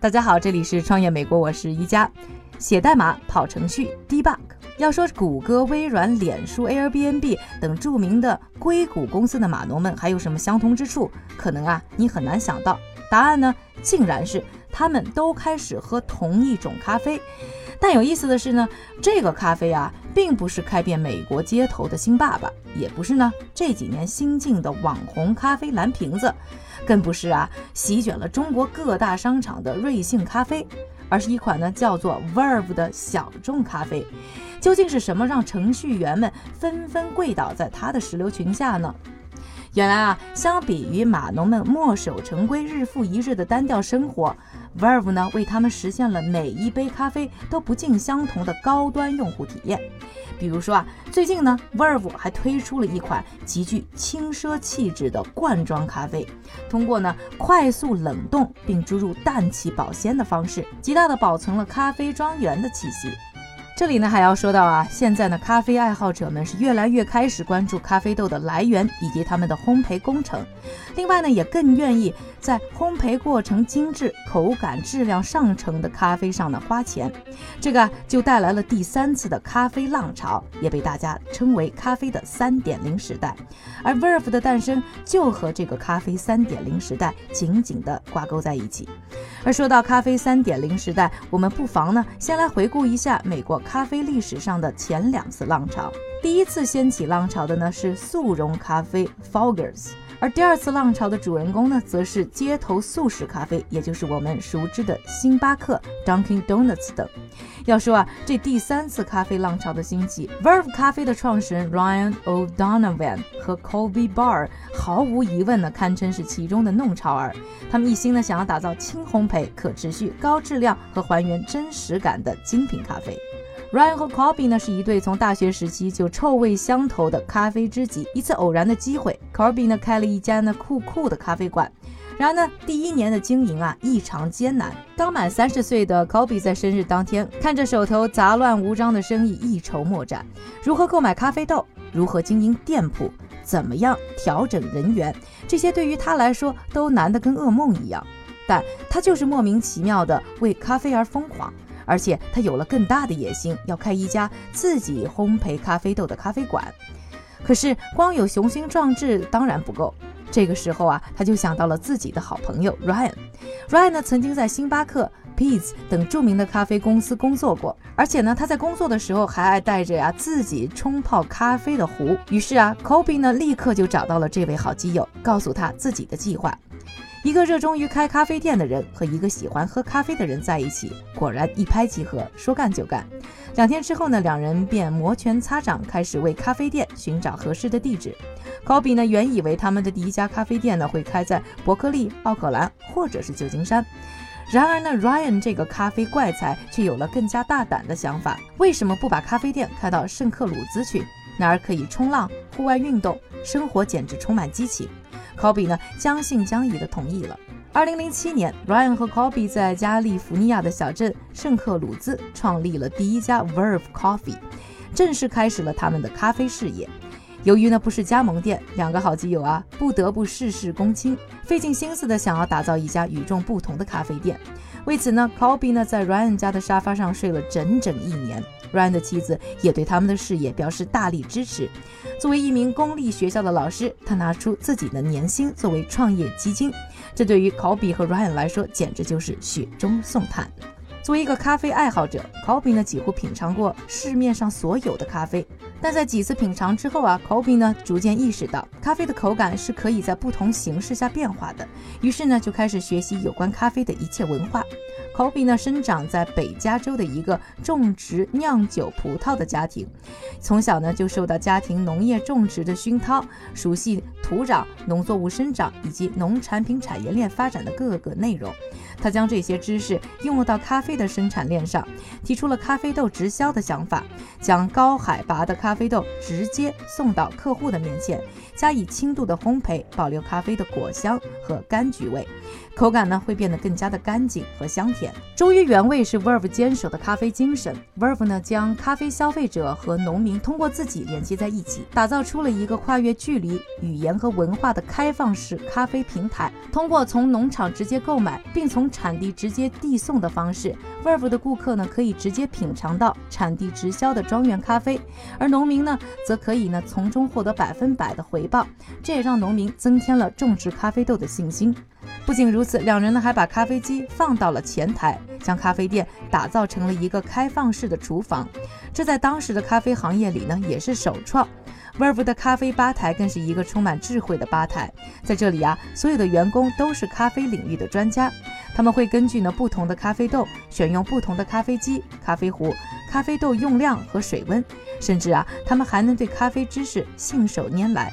大家好，这里是创业美国，我是一加。写代码、跑程序、debug。要说谷歌、微软、脸书、Airbnb 等著名的硅谷公司的码农们还有什么相同之处？可能啊，你很难想到。答案呢，竟然是他们都开始喝同一种咖啡。但有意思的是呢，这个咖啡啊，并不是开遍美国街头的新爸爸，也不是呢这几年新进的网红咖啡蓝瓶子，更不是啊席卷了中国各大商场的瑞幸咖啡，而是一款呢叫做 Verve 的小众咖啡。究竟是什么让程序员们纷纷跪倒在它的石榴裙下呢？原来啊，相比于码农们墨守成规、日复一日的单调生活，Verve 呢为他们实现了每一杯咖啡都不尽相同的高端用户体验。比如说啊，最近呢，Verve 还推出了一款极具轻奢气质的罐装咖啡，通过呢快速冷冻并注入氮气保鲜的方式，极大的保存了咖啡庄园的气息。这里呢还要说到啊，现在呢咖啡爱好者们是越来越开始关注咖啡豆的来源以及他们的烘焙工程，另外呢也更愿意在烘焙过程精致、口感质量上乘的咖啡上呢花钱，这个就带来了第三次的咖啡浪潮，也被大家称为咖啡的三点零时代，而 Verve 的诞生就和这个咖啡三点零时代紧紧的挂钩在一起。而说到咖啡三点零时代，我们不妨呢先来回顾一下美国。咖啡历史上的前两次浪潮，第一次掀起浪潮的呢是速溶咖啡 Folgers，而第二次浪潮的主人公呢则是街头速食咖啡，也就是我们熟知的星巴克 Dunkin' Donuts 等。要说啊，这第三次咖啡浪潮的兴起，Verve 咖啡的创始人 Ryan O'Donovan 和 Colby Bar 毫无疑问呢堪称是其中的弄潮儿。他们一心呢想要打造轻烘焙、可持续、高质量和还原真实感的精品咖啡。Ryan 和 Colby 呢是一对从大学时期就臭味相投的咖啡知己。一次偶然的机会，Colby 呢开了一家呢酷酷的咖啡馆。然而呢，第一年的经营啊异常艰难。刚满三十岁的 Kobe 在生日当天，看着手头杂乱无章的生意，一筹莫展。如何购买咖啡豆？如何经营店铺？怎么样调整人员？这些对于他来说都难得跟噩梦一样。但他就是莫名其妙的为咖啡而疯狂。而且他有了更大的野心，要开一家自己烘焙咖啡豆的咖啡馆。可是光有雄心壮志当然不够。这个时候啊，他就想到了自己的好朋友 Ryan。Ryan 呢，曾经在星巴克、Peet's 等著名的咖啡公司工作过，而且呢，他在工作的时候还爱带着呀自己冲泡咖啡的壶。于是啊，Kobe 呢立刻就找到了这位好基友，告诉他自己的计划。一个热衷于开咖啡店的人和一个喜欢喝咖啡的人在一起，果然一拍即合，说干就干。两天之后呢，两人便摩拳擦掌，开始为咖啡店寻找合适的地址。高比呢，原以为他们的第一家咖啡店呢会开在伯克利、奥克兰或者是旧金山，然而呢，Ryan 这个咖啡怪才却有了更加大胆的想法：为什么不把咖啡店开到圣克鲁兹去？那儿可以冲浪、户外运动，生活简直充满激情。Kobe 呢将信将疑的同意了。二零零七年，Ryan 和 Kobe 在加利福尼亚的小镇圣克鲁兹创立了第一家 Verve Coffee，正式开始了他们的咖啡事业。由于呢不是加盟店，两个好基友啊不得不事事躬亲，费尽心思的想要打造一家与众不同的咖啡店。为此呢，Kobe 呢在 Ryan 家的沙发上睡了整整一年。Ryan 的妻子也对他们的事业表示大力支持。作为一名公立学校的老师，他拿出自己的年薪作为创业基金。这对于 Kobe 和 Ryan 来说，简直就是雪中送炭。作为一个咖啡爱好者，Kobe 呢几乎品尝过市面上所有的咖啡。但在几次品尝之后啊，Kobe 呢逐渐意识到，咖啡的口感是可以在不同形式下变化的。于是呢，就开始学习有关咖啡的一切文化。Kobe 呢，生长在北加州的一个种植酿酒葡萄的家庭，从小呢就受到家庭农业种植的熏陶，熟悉土壤、农作物生长以及农产品产业链发展的各个内容。他将这些知识应用到咖啡的生产链上，提出了咖啡豆直销的想法，将高海拔的咖啡豆直接送到客户的面前，加以轻度的烘焙，保留咖啡的果香和柑橘味。口感呢会变得更加的干净和香甜。忠于原味是 Verve 坚守的咖啡精神。Verve 呢将咖啡消费者和农民通过自己连接在一起，打造出了一个跨越距离、语言和文化的开放式咖啡平台。通过从农场直接购买并从产地直接递送的方式，Verve 的顾客呢可以直接品尝到产地直销的庄园咖啡，而农民呢则可以呢从中获得百分百的回报。这也让农民增添了种植咖啡豆的信心。不仅如此，两人呢还把咖啡机放到了前台，将咖啡店打造成了一个开放式的厨房。这在当时的咖啡行业里呢也是首创。Verve 的咖啡吧台更是一个充满智慧的吧台，在这里啊，所有的员工都是咖啡领域的专家，他们会根据呢不同的咖啡豆选用不同的咖啡机、咖啡壶、咖啡豆用量和水温，甚至啊，他们还能对咖啡知识信手拈来。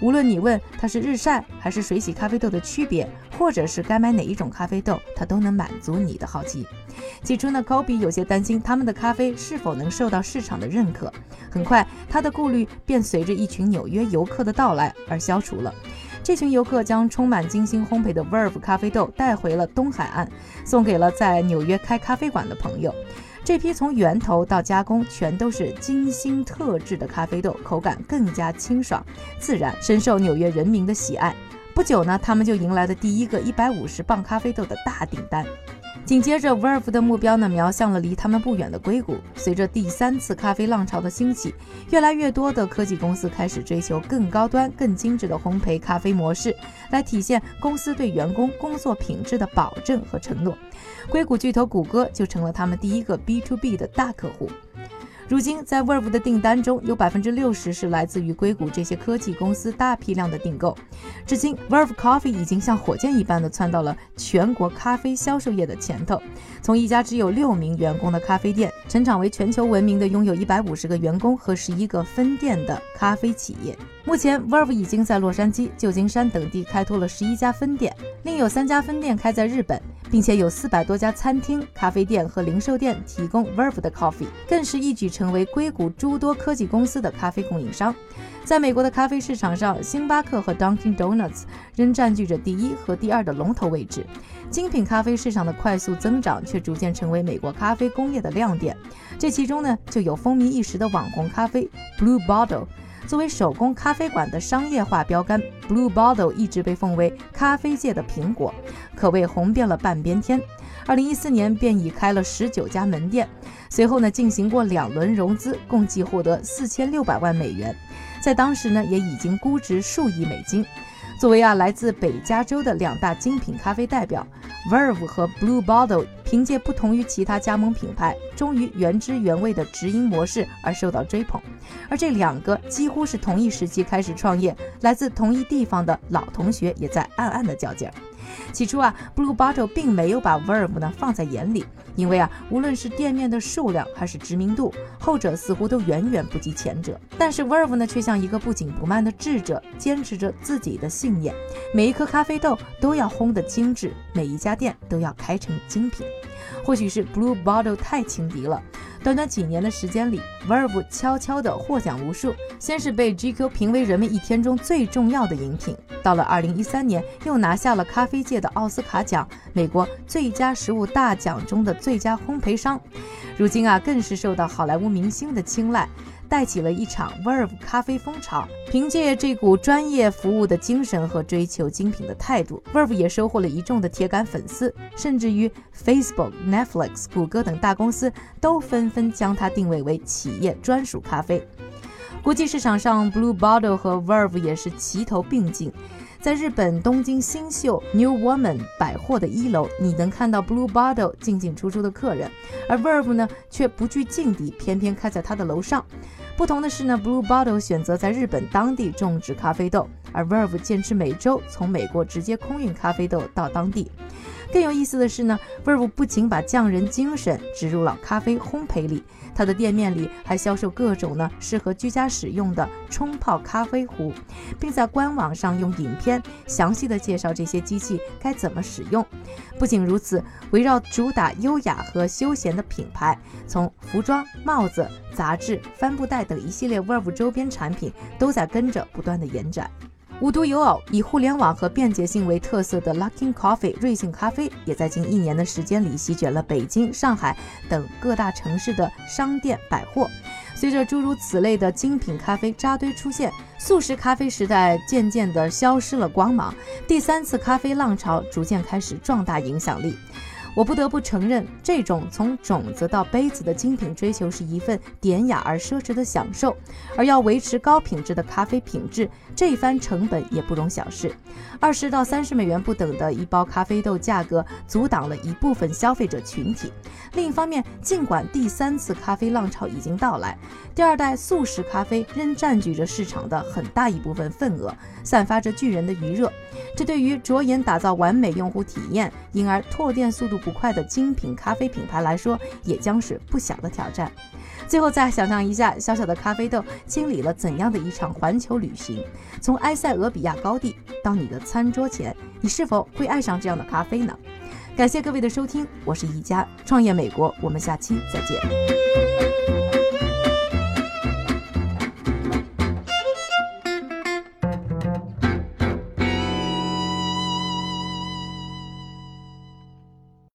无论你问它是日晒还是水洗咖啡豆的区别，或者是该买哪一种咖啡豆，它都能满足你的好奇。起初呢，Kobe 有些担心他们的咖啡是否能受到市场的认可。很快，他的顾虑便随着一群纽约游客的到来而消除了。这群游客将充满精心烘焙的 Verve 咖啡豆带回了东海岸，送给了在纽约开咖啡馆的朋友。这批从源头到加工全都是精心特制的咖啡豆，口感更加清爽自然，深受纽约人民的喜爱。不久呢，他们就迎来了第一个一百五十磅咖啡豆的大订单。紧接着，Verve 的目标呢，瞄向了离他们不远的硅谷。随着第三次咖啡浪潮的兴起，越来越多的科技公司开始追求更高端、更精致的烘焙咖啡模式，来体现公司对员工工作品质的保证和承诺。硅谷巨头谷歌就成了他们第一个 B to B 的大客户。如今，在 Verve 的订单中有百分之六十是来自于硅谷这些科技公司大批量的订购。至今，Verve Coffee 已经像火箭一般的窜到了全国咖啡销售业的前头，从一家只有六名员工的咖啡店，成长为全球闻名的拥有一百五十个员工和十一个分店的咖啡企业。目前，Verve 已经在洛杉矶、旧金山等地开拓了十一家分店，另有三家分店开在日本。并且有四百多家餐厅、咖啡店和零售店提供 Verve 的 coffee，更是一举成为硅谷诸多科技公司的咖啡供应商。在美国的咖啡市场上，星巴克和 Dunkin' Donuts 仍占据着第一和第二的龙头位置。精品咖啡市场的快速增长却逐渐成为美国咖啡工业的亮点。这其中呢，就有风靡一时的网红咖啡 Blue Bottle。作为手工咖啡馆的商业化标杆，Blue Bottle 一直被奉为咖啡界的苹果，可谓红遍了半边天。二零一四年便已开了十九家门店，随后呢进行过两轮融资，共计获得四千六百万美元，在当时呢也已经估值数亿美金。作为啊来自北加州的两大精品咖啡代表，Verve 和 Blue Bottle 凭借不同于其他加盟品牌忠于原汁原味的直营模式而受到追捧。而这两个几乎是同一时期开始创业、来自同一地方的老同学，也在暗暗的较劲儿。起初啊，Blue Bottle 并没有把 Verve 呢放在眼里，因为啊，无论是店面的数量还是知名度，后者似乎都远远不及前者。但是 Verve 呢，却像一个不紧不慢的智者，坚持着自己的信念：每一颗咖啡豆都要烘得精致，每一家店都要开成精品。或许是 Blue Bottle 太轻敌了。短短几年的时间里，Verve 悄悄地获奖无数。先是被 GQ 评为人们一天中最重要的饮品，到了2013年，又拿下了咖啡界的奥斯卡奖——美国最佳食物大奖中的最佳烘焙商。如今啊，更是受到好莱坞明星的青睐。带起了一场 Verve 咖啡风潮。凭借这股专业服务的精神和追求精品的态度，Verve 也收获了一众的铁杆粉丝，甚至于 Facebook、Netflix、谷歌等大公司都纷纷将它定位为企业专属咖啡。国际市场上，Blue Bottle 和 Verve 也是齐头并进。在日本东京新秀 New Woman 百货的一楼，你能看到 Blue Bottle 进进出出的客人，而 Verve 呢却不惧劲敌，偏偏开在它的楼上。不同的是呢，Blue Bottle 选择在日本当地种植咖啡豆，而 Verve 坚持每周从美国直接空运咖啡豆到当地。更有意思的是呢，Verve 不仅把匠人精神植入了咖啡烘焙里。他的店面里还销售各种呢适合居家使用的冲泡咖啡壶，并在官网上用影片详细的介绍这些机器该怎么使用。不仅如此，围绕主打优雅和休闲的品牌，从服装、帽子、杂志、帆布袋等一系列 Verve 周边产品，都在跟着不断的延展。无独有偶，以互联网和便捷性为特色的 Luckin Coffee 瑞幸咖啡，也在近一年的时间里席卷了北京、上海等各大城市的商店百货。随着诸如此类的精品咖啡扎堆出现，速食咖啡时代渐渐地消失了光芒，第三次咖啡浪潮逐渐开始壮大影响力。我不得不承认，这种从种子到杯子的精品追求是一份典雅而奢侈的享受，而要维持高品质的咖啡品质，这一番成本也不容小视。二十到三十美元不等的一包咖啡豆价格，阻挡了一部分消费者群体。另一方面，尽管第三次咖啡浪潮已经到来，第二代速食咖啡仍占据着市场的很大一部分份额，散发着巨人的余热。这对于着眼打造完美用户体验，因而拓店速度五块的精品咖啡品牌来说，也将是不小的挑战。最后，再想象一下，小小的咖啡豆经历了怎样的一场环球旅行？从埃塞俄比亚高地到你的餐桌前，你是否会爱上这样的咖啡呢？感谢各位的收听，我是宜家，创业美国，我们下期再见。